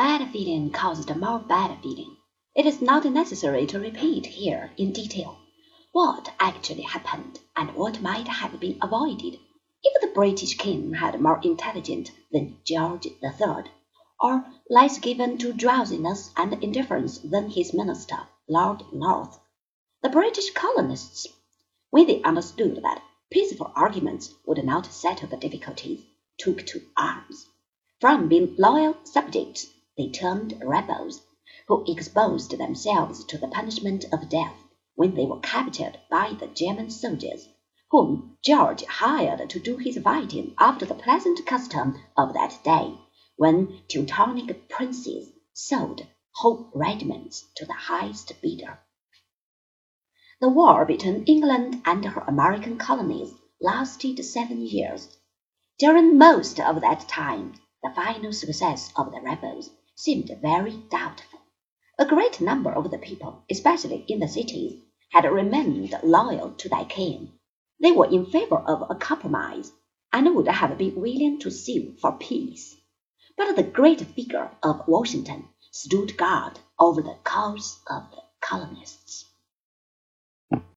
Bad feeling caused more bad feeling. It is not necessary to repeat here in detail what actually happened and what might have been avoided if the British king had more intelligence than George III, or less given to drowsiness and indifference than his minister, Lord North. The British colonists, when they understood that peaceful arguments would not settle the difficulties, took to arms. From being loyal subjects they termed rebels, who exposed themselves to the punishment of death when they were captured by the German soldiers whom George hired to do his fighting after the pleasant custom of that day, when Teutonic princes sold whole regiments to the highest bidder. The war between England and her American colonies lasted seven years. During most of that time, the final success of the rebels seemed very doubtful. A great number of the people, especially in the cities, had remained loyal to their king they were in favor of a compromise, and would have been willing to sue for peace. But the great figure of Washington stood guard over the cause of the colonists.